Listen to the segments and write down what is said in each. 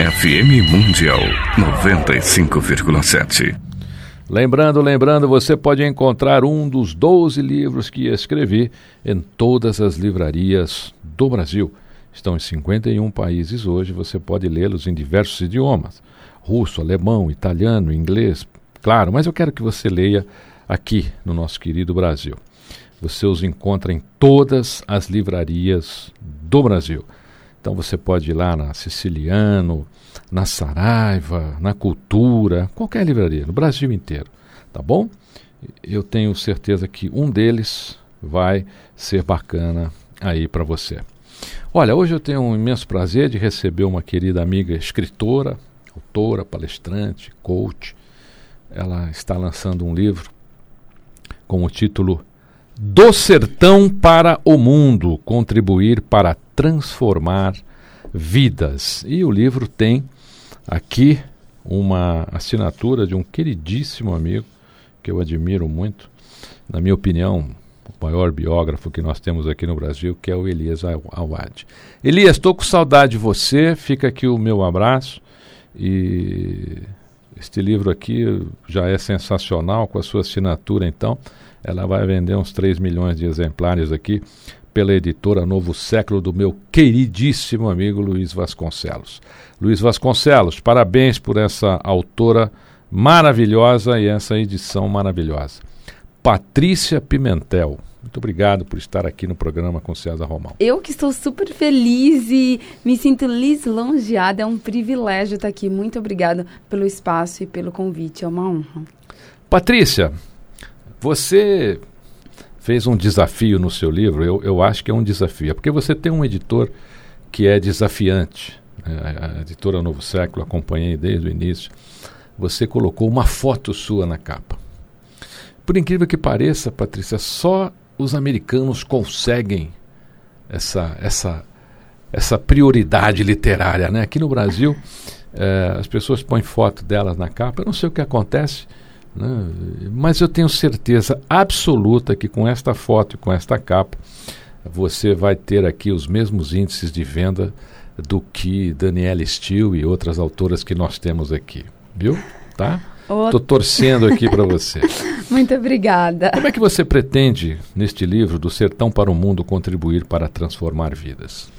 FM Mundial 95,7. Lembrando, lembrando, você pode encontrar um dos 12 livros que escrevi em todas as livrarias do Brasil. Estão em 51 países hoje, você pode lê-los em diversos idiomas: russo, alemão, italiano, inglês, claro, mas eu quero que você leia aqui no nosso querido Brasil. Você os encontra em todas as livrarias do Brasil. Então você pode ir lá na Siciliano, na Saraiva, na Cultura, qualquer livraria, no Brasil inteiro, tá bom? Eu tenho certeza que um deles vai ser bacana aí para você. Olha, hoje eu tenho um imenso prazer de receber uma querida amiga escritora, autora, palestrante, coach. Ela está lançando um livro com o título Do Sertão para o Mundo Contribuir para Transformar Vidas. E o livro tem aqui uma assinatura de um queridíssimo amigo que eu admiro muito, na minha opinião, o maior biógrafo que nós temos aqui no Brasil, que é o Elias Awad. Elias, estou com saudade de você, fica aqui o meu abraço e este livro aqui já é sensacional com a sua assinatura, então ela vai vender uns 3 milhões de exemplares aqui pela editora Novo Século do meu queridíssimo amigo Luiz Vasconcelos. Luiz Vasconcelos, parabéns por essa autora maravilhosa e essa edição maravilhosa. Patrícia Pimentel, muito obrigado por estar aqui no programa com César Romão. Eu que estou super feliz e me sinto lisonjeada, é um privilégio estar aqui. Muito obrigada pelo espaço e pelo convite, é uma honra. Patrícia, você fez um desafio no seu livro, eu, eu acho que é um desafio, é porque você tem um editor que é desafiante. né? a editora Novo Século, acompanhei desde o início. Você colocou uma foto sua na capa. Por incrível que pareça, Patrícia, só os americanos conseguem essa, essa, essa prioridade literária. Né? Aqui no Brasil, eh, as pessoas põem foto delas na capa. Eu não sei o que acontece, né? mas eu tenho certeza absoluta que com esta foto e com esta capa, você vai ter aqui os mesmos índices de venda do que Daniela Steele e outras autoras que nós temos aqui. Viu? Tá? Estou torcendo aqui para você. Muito obrigada. Como é que você pretende, neste livro, do Sertão para o Mundo, contribuir para transformar vidas?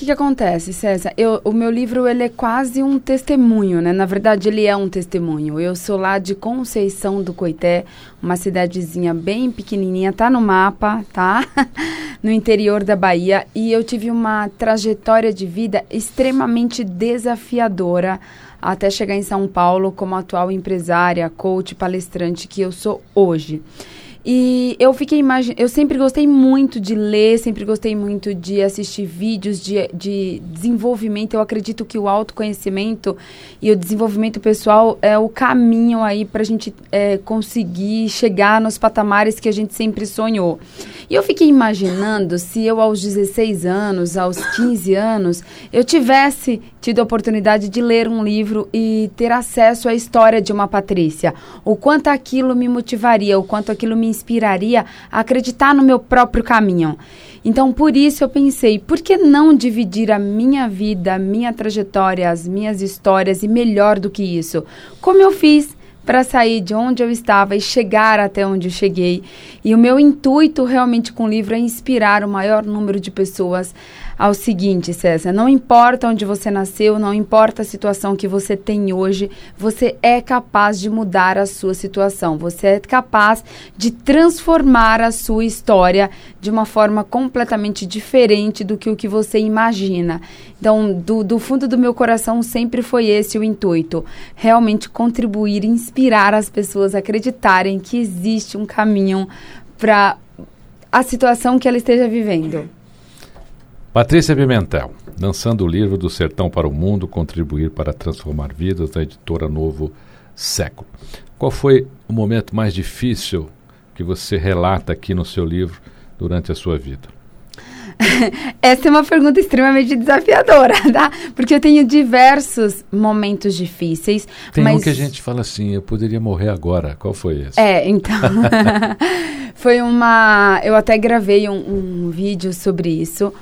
Que, que acontece, César? Eu, o meu livro ele é quase um testemunho, né? Na verdade, ele é um testemunho. Eu sou lá de Conceição do Coité, uma cidadezinha bem pequenininha, tá no mapa, tá? no interior da Bahia. E eu tive uma trajetória de vida extremamente desafiadora até chegar em São Paulo como atual empresária, coach, palestrante que eu sou hoje. E eu fiquei imaginando. Eu sempre gostei muito de ler, sempre gostei muito de assistir vídeos de, de desenvolvimento. Eu acredito que o autoconhecimento e o desenvolvimento pessoal é o caminho aí para a gente é, conseguir chegar nos patamares que a gente sempre sonhou. E eu fiquei imaginando se eu, aos 16 anos, aos 15 anos, eu tivesse tido a oportunidade de ler um livro e ter acesso à história de uma Patrícia. O quanto aquilo me motivaria, o quanto aquilo me inspiraria a acreditar no meu próprio caminho. Então, por isso eu pensei, por que não dividir a minha vida, a minha trajetória, as minhas histórias e melhor do que isso? Como eu fiz para sair de onde eu estava e chegar até onde eu cheguei. E o meu intuito realmente com o livro é inspirar o maior número de pessoas ao seguinte, César: não importa onde você nasceu, não importa a situação que você tem hoje, você é capaz de mudar a sua situação, você é capaz de transformar a sua história de uma forma completamente diferente do que o que você imagina. Então, do, do fundo do meu coração sempre foi esse o intuito: realmente contribuir, inspirar as pessoas a acreditarem que existe um caminho para a situação que ela esteja vivendo. Patrícia Pimentel, lançando o livro Do Sertão para o Mundo, Contribuir para Transformar Vidas, da editora Novo Século. Qual foi o momento mais difícil que você relata aqui no seu livro durante a sua vida? Essa é uma pergunta extremamente desafiadora, tá? Porque eu tenho diversos momentos difíceis. Tem mas... um que a gente fala assim, eu poderia morrer agora. Qual foi esse? É, então. foi uma. Eu até gravei um, um vídeo sobre isso.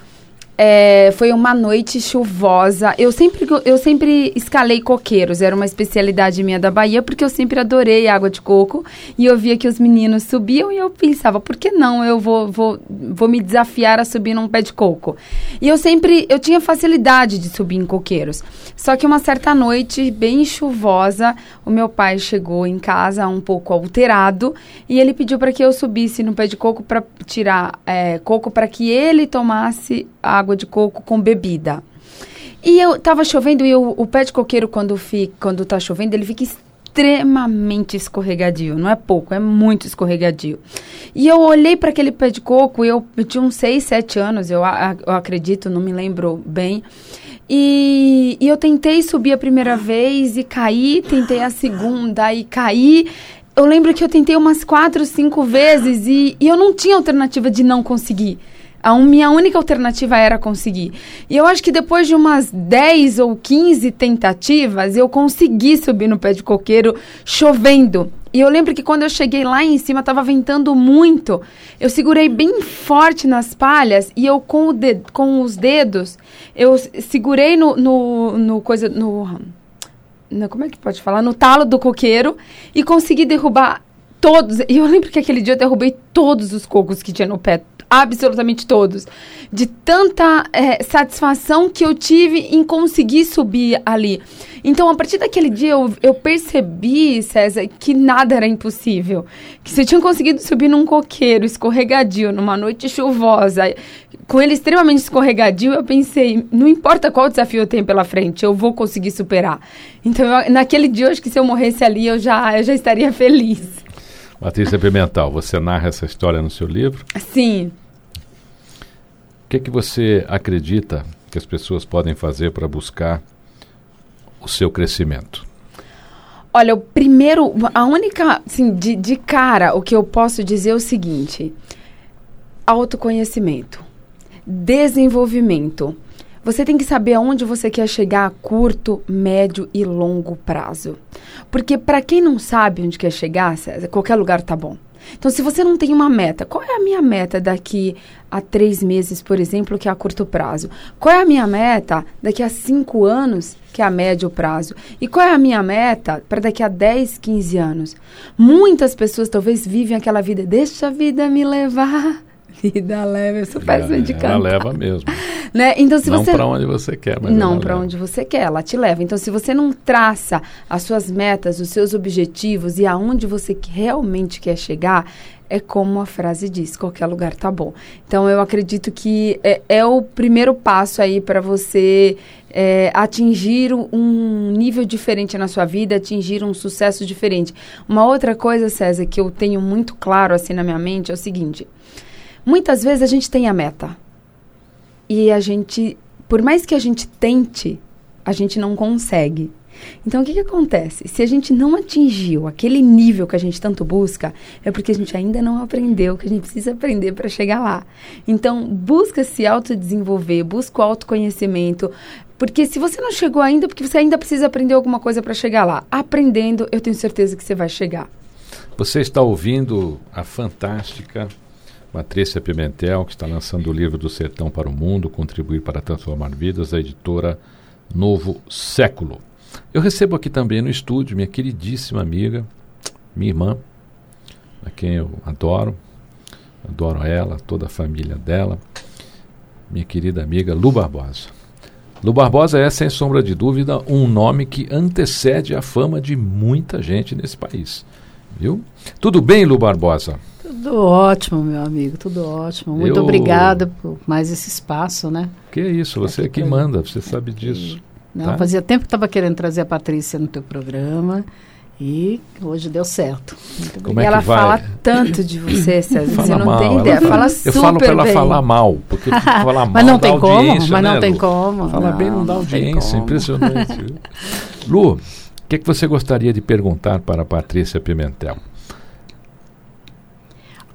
É, foi uma noite chuvosa. Eu sempre, eu sempre escalei coqueiros, era uma especialidade minha da Bahia, porque eu sempre adorei água de coco. E eu via que os meninos subiam e eu pensava, por que não eu vou, vou, vou me desafiar a subir num pé de coco? E eu sempre, eu tinha facilidade de subir em coqueiros. Só que uma certa noite, bem chuvosa, o meu pai chegou em casa um pouco alterado e ele pediu para que eu subisse no pé de coco para tirar é, coco para que ele tomasse água água de coco com bebida. E eu tava chovendo e eu, o pé de coqueiro, quando, fica, quando tá chovendo, ele fica extremamente escorregadio. Não é pouco, é muito escorregadio. E eu olhei para aquele pé de coco, eu, eu tinha uns 6, 7 anos, eu, eu acredito, não me lembro bem. E, e, eu tentei subir a primeira vez e caí, tentei a segunda e caí. Eu lembro que eu tentei umas quatro, cinco vezes e, e eu não tinha alternativa de não conseguir. A minha única alternativa era conseguir. E eu acho que depois de umas 10 ou 15 tentativas, eu consegui subir no pé de coqueiro chovendo. E eu lembro que quando eu cheguei lá em cima, estava ventando muito. Eu segurei bem forte nas palhas e eu com, com os dedos, eu segurei no, no, no coisa. No, no, como é que pode falar? No talo do coqueiro e consegui derrubar todos. E eu lembro que aquele dia eu derrubei todos os cocos que tinha no pé absolutamente todos, de tanta é, satisfação que eu tive em conseguir subir ali. Então, a partir daquele dia, eu, eu percebi, César, que nada era impossível. Que se eu tinha conseguido subir num coqueiro escorregadio, numa noite chuvosa, com ele extremamente escorregadio, eu pensei, não importa qual desafio eu tenho pela frente, eu vou conseguir superar. Então, eu, naquele dia, eu acho que se eu morresse ali, eu já, eu já estaria feliz. Patrícia Pimental, você narra essa história no seu livro? Sim. O que, é que você acredita que as pessoas podem fazer para buscar o seu crescimento? Olha, o primeiro, a única, assim, de, de cara, o que eu posso dizer é o seguinte: autoconhecimento, desenvolvimento. Você tem que saber aonde você quer chegar a curto, médio e longo prazo. Porque para quem não sabe onde quer chegar, qualquer lugar tá bom. Então, se você não tem uma meta, qual é a minha meta daqui a três meses, por exemplo, que é a curto prazo? Qual é a minha meta daqui a cinco anos, que é a médio prazo? E qual é a minha meta para daqui a 10, 15 anos? Muitas pessoas talvez vivem aquela vida, deixa a vida me levar. Vida leva, eu sou péssima de cantar. Ela leva mesmo. Né? Então, se não você... para onde você quer, mas Não para onde você quer, ela te leva. Então, se você não traça as suas metas, os seus objetivos e aonde você realmente quer chegar, é como a frase diz, qualquer lugar tá bom. Então, eu acredito que é, é o primeiro passo aí para você é, atingir um nível diferente na sua vida, atingir um sucesso diferente. Uma outra coisa, César, que eu tenho muito claro assim na minha mente é o seguinte Muitas vezes a gente tem a meta. E a gente, por mais que a gente tente, a gente não consegue. Então, o que, que acontece? Se a gente não atingiu aquele nível que a gente tanto busca, é porque a gente ainda não aprendeu o que a gente precisa aprender para chegar lá. Então, busca se autodesenvolver, busca o autoconhecimento, porque se você não chegou ainda, porque você ainda precisa aprender alguma coisa para chegar lá. Aprendendo, eu tenho certeza que você vai chegar. Você está ouvindo a fantástica Patrícia Pimentel, que está lançando o livro Do Sertão para o Mundo, Contribuir para Transformar Vidas, da editora Novo Século. Eu recebo aqui também no estúdio minha queridíssima amiga, minha irmã, a quem eu adoro, adoro ela, toda a família dela, minha querida amiga Lu Barbosa. Lu Barbosa é, sem sombra de dúvida, um nome que antecede a fama de muita gente nesse país. Viu? Tudo bem, Lu Barbosa? Tudo ótimo, meu amigo, tudo ótimo. Muito Eu... obrigada por mais esse espaço, né? Que isso, você é que manda, você sabe disso. Não, tá? fazia tempo que estava querendo trazer a Patrícia no teu programa. E hoje deu certo. Como é ela vai? fala tanto de você, César. você não mal, tem ideia. Ela, fala super Eu falo para ela falar mal, porque falar mal mas não tem como, mas né, não tem Lu? como. Falar bem não dá audiência, impressionante. Lu, o que, é que você gostaria de perguntar para a Patrícia Pimentel?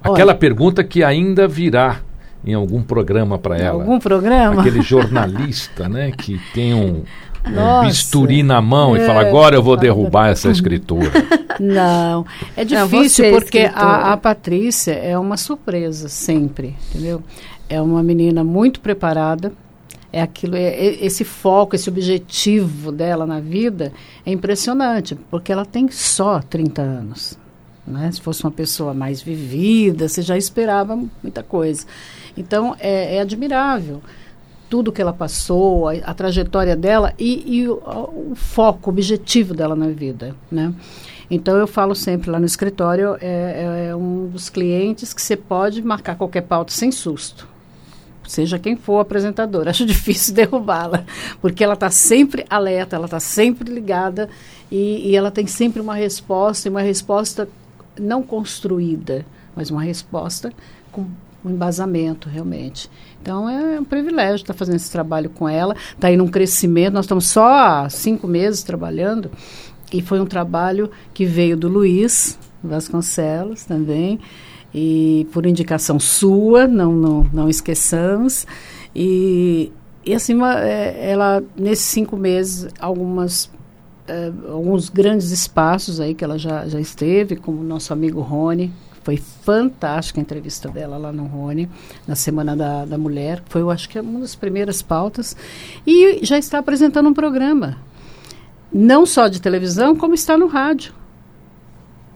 Aquela Olha, pergunta que ainda virá em algum programa para ela. Algum programa? Aquele jornalista, né, que tem um, um bisturi na mão é, e fala: agora eu vou derrubar essa escritora. Não, é difícil Não, porque a, a Patrícia é uma surpresa sempre, entendeu? É uma menina muito preparada. É aquilo, é, é, esse foco, esse objetivo dela na vida é impressionante, porque ela tem só 30 anos. Né? Se fosse uma pessoa mais vivida, você já esperava muita coisa. Então, é, é admirável tudo que ela passou, a, a trajetória dela e, e o, o, foco, o objetivo dela na vida, né? Então, eu falo sempre lá no escritório, é, é, é um dos clientes que você pode marcar qualquer pauta sem susto seja quem for apresentador. Acho difícil derrubá-la, porque ela está sempre alerta, ela está sempre ligada e, e, ela tem sempre uma resposta, e uma resposta não construída, mas uma resposta com um embasamento realmente. Então é um privilégio estar fazendo esse trabalho com ela, está aí num crescimento. Nós estamos só há cinco meses trabalhando e foi um trabalho que veio do Luiz Vasconcelos também e por indicação sua, não não, não esqueçamos e e assim, é, ela, nesses cinco meses, algumas uh, alguns grandes espaços aí que ela já, já esteve, como o nosso amigo Rony. Foi fantástica a entrevista dela lá no Rony, na Semana da, da Mulher. Foi, eu acho que, uma das primeiras pautas. E já está apresentando um programa, não só de televisão, como está no rádio.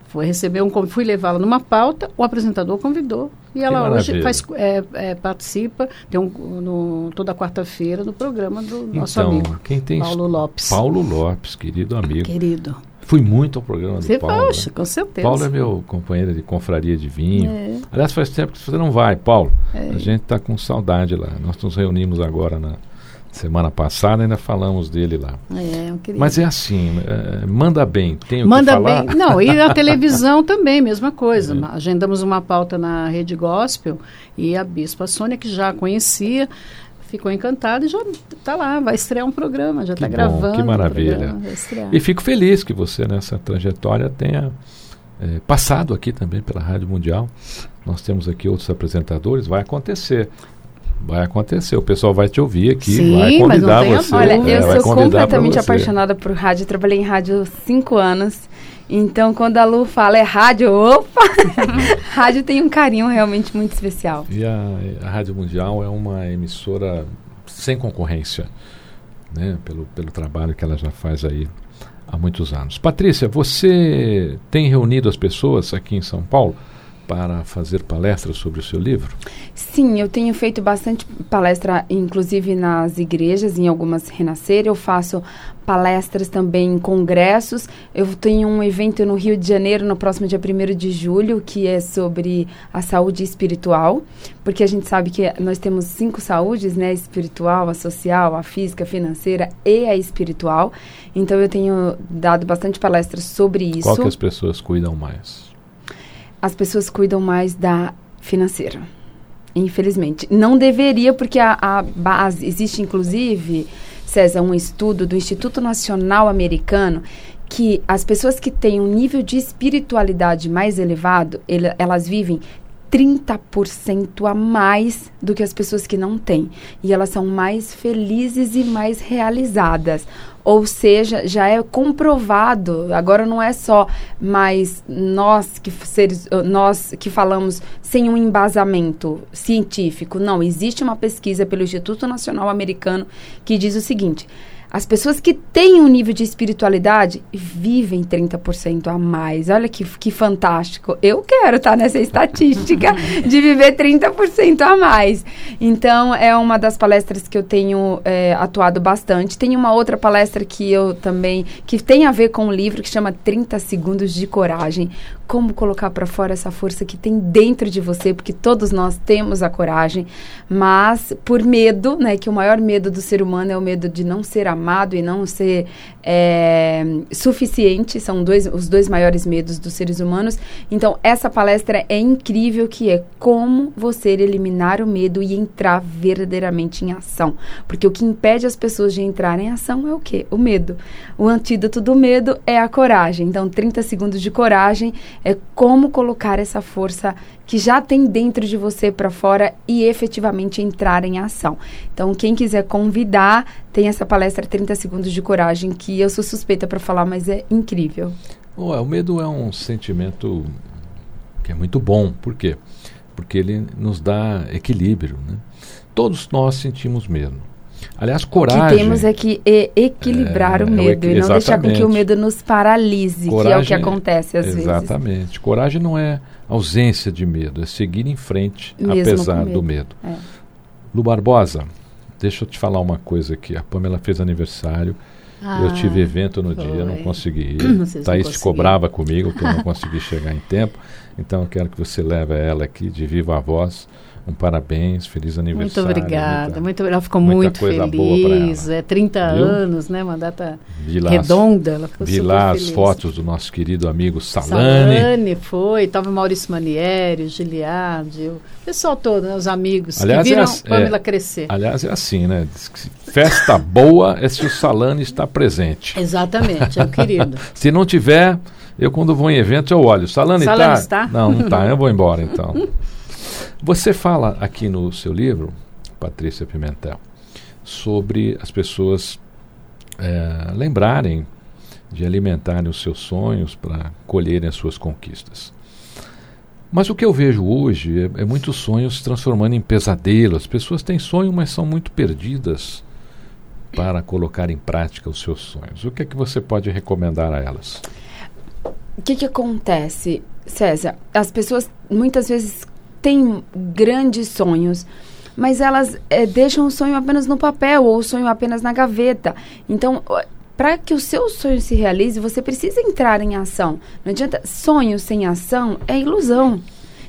Foi receber um fui levá-la numa pauta, o apresentador convidou. E ela hoje faz, é, é, participa tem um, no, toda quarta-feira no programa do nosso então, amigo quem tem Paulo Lopes. Paulo Lopes, querido amigo. Querido. Fui muito ao programa você do Paulo. Poxa, né? com certeza. Paulo é meu companheiro de confraria de vinho. É. Aliás, faz tempo que você não vai, Paulo. É. A gente está com saudade lá. Nós nos reunimos agora na Semana passada ainda falamos dele lá. É, Mas é assim, é, manda bem, tem o manda que falar. bem. Não, e na televisão também, mesma coisa. É. Agendamos uma pauta na Rede Gospel e a Bispa Sônia, que já conhecia, ficou encantada e já está lá, vai estrear um programa, já está gravando. Que maravilha. Um e fico feliz que você nessa trajetória tenha é, passado aqui também pela Rádio Mundial. Nós temos aqui outros apresentadores, vai acontecer. Vai acontecer, o pessoal vai te ouvir aqui, Sim, vai convidar você. Olha, é, eu sou completamente apaixonada por rádio, trabalhei em rádio cinco anos. Então, quando a Lu fala é rádio, opa! rádio tem um carinho realmente muito especial. E a, a Rádio Mundial é uma emissora sem concorrência, né? Pelo, pelo trabalho que ela já faz aí há muitos anos. Patrícia, você tem reunido as pessoas aqui em São Paulo? Para fazer palestras sobre o seu livro? Sim, eu tenho feito bastante palestra, inclusive nas igrejas, em algumas renascer. Eu faço palestras também em congressos. Eu tenho um evento no Rio de Janeiro, no próximo dia 1 de julho, que é sobre a saúde espiritual, porque a gente sabe que nós temos cinco saúdes, né? Espiritual, a social, a física, a financeira e a espiritual. Então eu tenho dado bastante palestras sobre isso. Qual que as pessoas cuidam mais? As pessoas cuidam mais da financeira. Infelizmente. Não deveria, porque a, a base, existe inclusive César, um estudo do Instituto Nacional Americano que as pessoas que têm um nível de espiritualidade mais elevado, ele, elas vivem 30% a mais do que as pessoas que não têm. E elas são mais felizes e mais realizadas. Ou seja, já é comprovado, agora não é só mais nós que seres, nós que falamos sem um embasamento científico. Não, existe uma pesquisa pelo Instituto Nacional Americano que diz o seguinte: as pessoas que têm um nível de espiritualidade vivem 30% a mais. Olha que, que fantástico. Eu quero estar tá nessa estatística de viver 30% a mais. Então, é uma das palestras que eu tenho é, atuado bastante. Tem uma outra palestra que eu também, que tem a ver com o um livro, que chama 30 Segundos de Coragem. Como colocar para fora essa força que tem dentro de você, porque todos nós temos a coragem, mas por medo, né, que o maior medo do ser humano é o medo de não ser amado e não ser é, suficiente, são dois, os dois maiores medos dos seres humanos. Então, essa palestra é incrível, que é como você eliminar o medo e entrar verdadeiramente em ação. Porque o que impede as pessoas de entrar em ação é o quê? O medo. O antídoto do medo é a coragem. Então, 30 segundos de coragem é como colocar essa força que já tem dentro de você para fora e efetivamente entrar em ação. Então, quem quiser convidar, tem essa palestra 30 segundos de coragem que eu sou suspeita para falar, mas é incrível. o medo é um sentimento que é muito bom. Por quê? Porque ele nos dá equilíbrio, né? Todos nós sentimos medo. Aliás, coragem. O que temos é que equilibrar é, o medo é o, e não deixar com que o medo nos paralise, coragem, que é o que acontece às exatamente. vezes. Exatamente. Coragem não é ausência de medo, é seguir em frente Mesmo apesar medo. do medo. É. Lu Barbosa, deixa eu te falar uma coisa aqui. A Pamela fez aniversário. Ah, eu tive evento no foi. dia, não consegui ir. Thaís ficou brava comigo que eu não consegui chegar em tempo. Então eu quero que você leve ela aqui de viva voz um parabéns, feliz aniversário. Muito obrigada, muito Ela ficou muito feliz. É 30 Viu? anos, né? Uma data vi redonda. Ela ficou vi lá feliz. as fotos do nosso querido amigo Salane. Salane foi, estava Maurício Manieri, o Giliardi, o pessoal todo, né? os amigos aliás, que viram é, Pamela é, crescer. Aliás, é assim, né? Festa boa é se o Salane está presente. Exatamente, é o querido. se não tiver, eu quando vou em evento eu olho. Salane, Salane tá? está? Não, não está. Eu vou embora então. Você fala aqui no seu livro, Patrícia Pimentel, sobre as pessoas é, lembrarem de alimentarem os seus sonhos para colherem as suas conquistas. Mas o que eu vejo hoje é, é muitos sonhos se transformando em pesadelos. As pessoas têm sonho, mas são muito perdidas para colocar em prática os seus sonhos. O que é que você pode recomendar a elas? O que, que acontece, César? As pessoas muitas vezes têm grandes sonhos, mas elas é, deixam o sonho apenas no papel ou o sonho apenas na gaveta. Então, para que o seu sonho se realize, você precisa entrar em ação. Não adianta. Sonho sem ação é ilusão.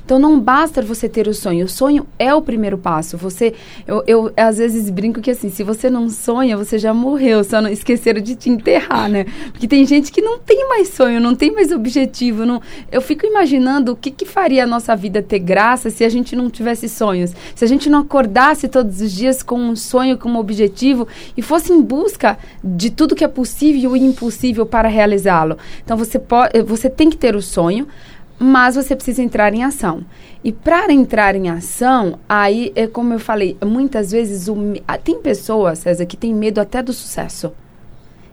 Então não basta você ter o sonho. O sonho é o primeiro passo. Você, eu, eu às vezes brinco que assim, se você não sonha, você já morreu. Só não esqueceram de te enterrar, né? Porque tem gente que não tem mais sonho, não tem mais objetivo. Não, eu fico imaginando o que, que faria a nossa vida ter graça se a gente não tivesse sonhos. Se a gente não acordasse todos os dias com um sonho, com um objetivo e fosse em busca de tudo que é possível e impossível para realizá-lo. Então você pode, você tem que ter o sonho mas você precisa entrar em ação. E para entrar em ação, aí é como eu falei, muitas vezes o, tem pessoas, César, que tem medo até do sucesso.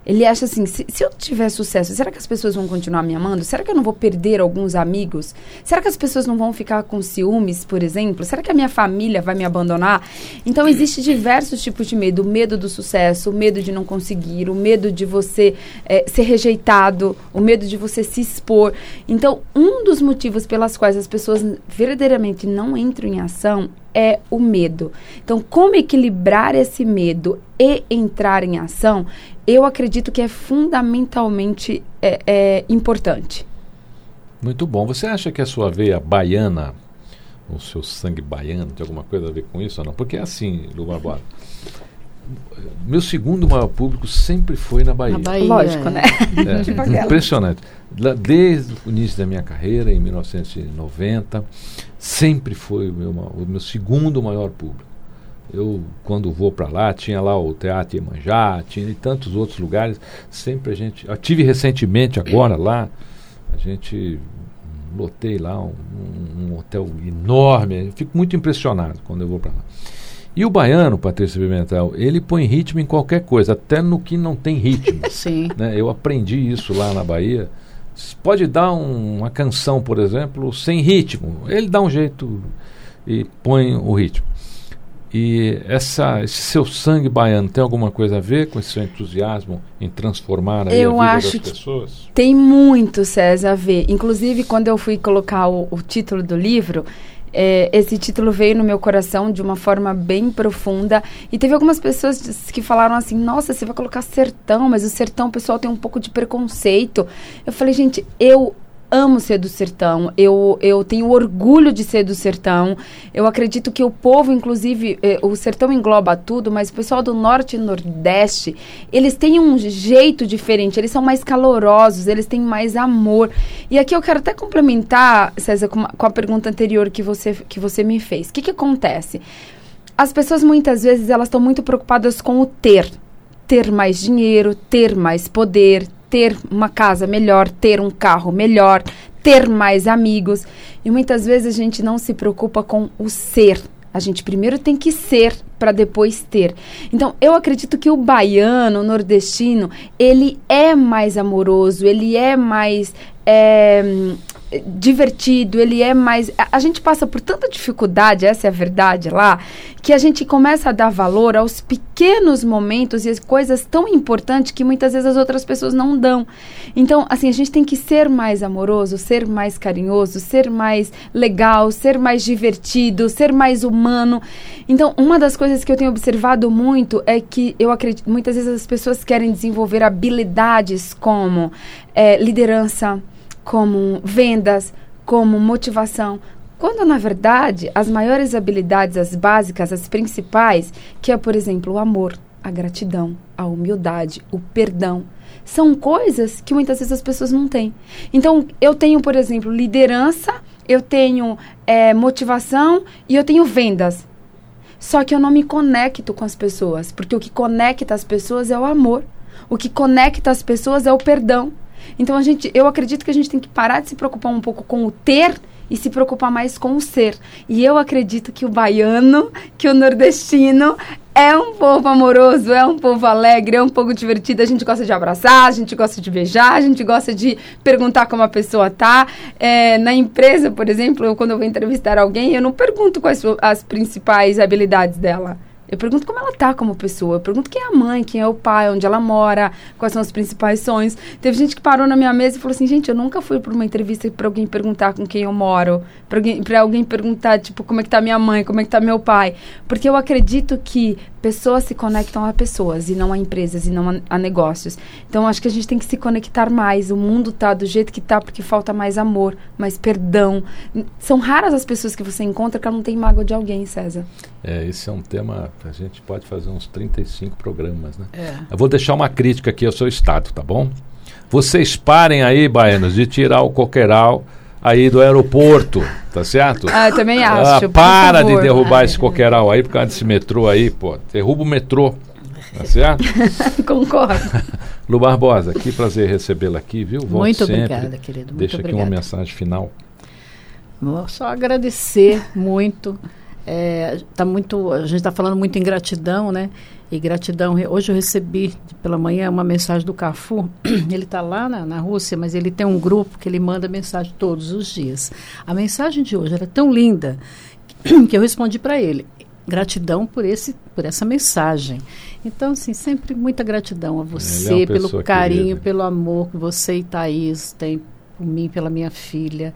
Ele acha assim: se, se, eu tiver sucesso, será que as pessoas vão continuar me amando? Será que eu não vou perder alguns amigos? Será que as pessoas não vão ficar com ciúmes, por exemplo? Será que a minha família vai me abandonar? Então, existe diversos tipos de medo: o medo do sucesso, o medo de não conseguir, o medo de você é, ser rejeitado, o medo de você se expor. Então, um dos motivos pelas quais as pessoas verdadeiramente não entram em ação é o medo. Então, como equilibrar esse medo e entrar em ação, eu acredito que é fundamentalmente é, é importante. Muito bom. Você acha que a sua veia baiana, o seu sangue baiano, tem alguma coisa a ver com isso ou não? Porque é assim, Lu Barbosa. Meu segundo maior público sempre foi na Bahia. Na Bahia Lógico, né? É, impressionante. Desde o início da minha carreira, em 1990, sempre foi o meu, o meu segundo maior público. eu, quando vou para lá, tinha lá o Teatro Iemanjá, tinha tantos outros lugares. Sempre a gente. Eu tive recentemente agora lá, a gente lotei lá um, um hotel enorme. Eu fico muito impressionado quando eu vou para lá. E o baiano, Patrícia Pimentel, ele põe ritmo em qualquer coisa, até no que não tem ritmo. Sim. Né? Eu aprendi isso lá na Bahia. Pode dar um, uma canção, por exemplo, sem ritmo. Ele dá um jeito e põe o ritmo. E essa, esse seu sangue baiano tem alguma coisa a ver com esse seu entusiasmo em transformar eu a vida acho das pessoas? Tem muito, César, a ver. Inclusive, quando eu fui colocar o, o título do livro, é, esse título veio no meu coração de uma forma bem profunda. E teve algumas pessoas que falaram assim: Nossa, você vai colocar sertão, mas o sertão o pessoal tem um pouco de preconceito. Eu falei, gente, eu amo ser do sertão, eu, eu tenho orgulho de ser do sertão. Eu acredito que o povo, inclusive, eh, o sertão engloba tudo, mas o pessoal do norte e nordeste, eles têm um jeito diferente, eles são mais calorosos, eles têm mais amor. E aqui eu quero até complementar, César, com, com a pergunta anterior que você, que você me fez. O que, que acontece? As pessoas muitas vezes elas estão muito preocupadas com o ter ter mais dinheiro, ter mais poder, ter uma casa melhor, ter um carro melhor, ter mais amigos. E muitas vezes a gente não se preocupa com o ser. A gente primeiro tem que ser para depois ter. Então, eu acredito que o baiano, o nordestino, ele é mais amoroso, ele é mais é, divertido, ele é mais. A, a, gente passa por tanta dificuldade, essa é a verdade lá, que a gente começa a dar valor aos pequenos momentos e as coisas tão importantes que muitas vezes as outras pessoas não dão. Então, assim, a gente tem que ser mais amoroso, ser mais carinhoso, ser mais legal, ser mais divertido, ser mais humano. Então, uma das coisas que eu tenho observado muito é que eu acredito, muitas vezes as pessoas querem desenvolver habilidades como é, liderança como vendas, como motivação, quando na verdade as maiores habilidades, as básicas, as principais, que é, por exemplo, o amor, a gratidão, a humildade, o perdão, são coisas que muitas vezes as pessoas não têm. Então, eu tenho, por exemplo, liderança, eu tenho é, motivação e eu tenho vendas. Só que eu não me conecto com as pessoas, porque o que conecta as pessoas é o amor. O que conecta as pessoas é o perdão. Então a gente, eu acredito que a gente tem que parar de se preocupar um pouco com o ter e se preocupar mais com o ser. E eu acredito que o baiano, que o nordestino é um povo amoroso, é um povo alegre, é um povo divertido. A gente gosta de abraçar, a gente gosta de beijar, a gente gosta de perguntar como a pessoa tá. É, na empresa, por exemplo, quando eu vou entrevistar alguém, eu não pergunto quais as principais habilidades dela. Eu pergunto como ela tá como pessoa. Eu pergunto quem é a mãe, quem é o pai, onde ela mora, quais são os principais sonhos. Teve gente que parou na minha mesa e falou assim: gente, eu nunca fui para uma entrevista para alguém perguntar com quem eu moro, para alguém, alguém perguntar, tipo, como é que tá minha mãe, como é que tá meu pai. Porque eu acredito que pessoas se conectam a pessoas e não a empresas e não a, a negócios. Então acho que a gente tem que se conectar mais. O mundo tá do jeito que tá porque falta mais amor, mais perdão. São raras as pessoas que você encontra que não tem mágoa de alguém, César. É, esse é um tema a gente pode fazer uns 35 programas, né? É. Eu vou deixar uma crítica aqui ao seu estado, tá bom? Vocês parem aí, baianos, de tirar o coqueiral aí do aeroporto, tá certo? Ah, eu também acho. Ah, para de derrubar esse coqueiral aí por causa desse metrô aí, pô. Derruba o metrô. Tá certo? Concordo. Lu Barbosa, que prazer recebê-la aqui, viu? Volte muito sempre. obrigada, querido. Muito Deixa aqui obrigada. uma mensagem final. Vou só agradecer muito é, tá muito, a gente está falando muito em gratidão, né? E gratidão. Hoje eu recebi pela manhã uma mensagem do Cafu. Ele está lá na, na, Rússia, mas ele tem um grupo que ele manda mensagem todos os dias. A mensagem de hoje era tão linda que eu respondi para ele. Gratidão por esse, por essa mensagem. Então, assim, sempre muita gratidão a é você é pelo carinho, querida. pelo amor que você e Thaís têm por mim, pela minha filha,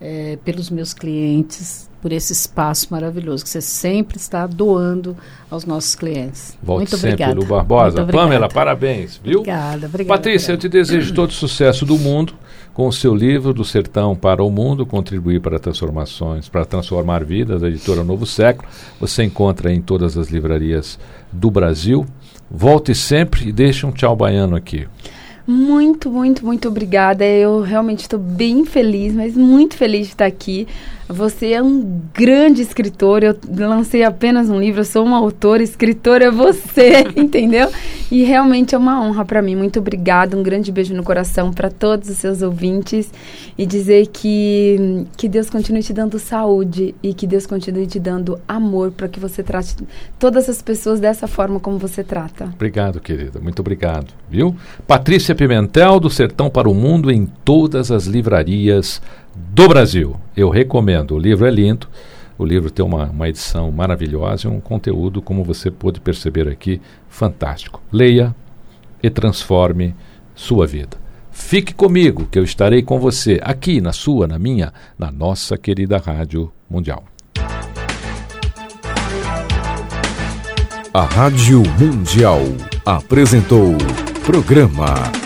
é, pelos meus clientes por esse espaço maravilhoso que você sempre está doando aos nossos clientes. Volte Muito sempre, obrigada. Lu Barbosa. Pamela, parabéns, viu? Obrigada, obrigada. Patrícia, obrigada. eu te desejo todo o sucesso do mundo com o seu livro Do Sertão para o Mundo, contribuir para transformações, para transformar vidas, da editora Novo Século. Você encontra em todas as livrarias do Brasil. Volte sempre e deixe um tchau baiano aqui. Muito, muito, muito obrigada. Eu realmente estou bem feliz, mas muito feliz de estar aqui. Você é um grande escritor. Eu lancei apenas um livro, eu sou uma autora, escritor é você, entendeu? E realmente é uma honra para mim. Muito obrigada. Um grande beijo no coração para todos os seus ouvintes e dizer que que Deus continue te dando saúde e que Deus continue te dando amor para que você trate todas as pessoas dessa forma como você trata. Obrigado, querida. Muito obrigado. Viu? Patrícia Pimentel do Sertão para o Mundo em todas as livrarias do Brasil. Eu recomendo. O livro é lindo. O livro tem uma, uma edição maravilhosa e um conteúdo, como você pôde perceber aqui, fantástico. Leia e transforme sua vida. Fique comigo, que eu estarei com você aqui na sua, na minha, na nossa querida Rádio Mundial. A Rádio Mundial apresentou programa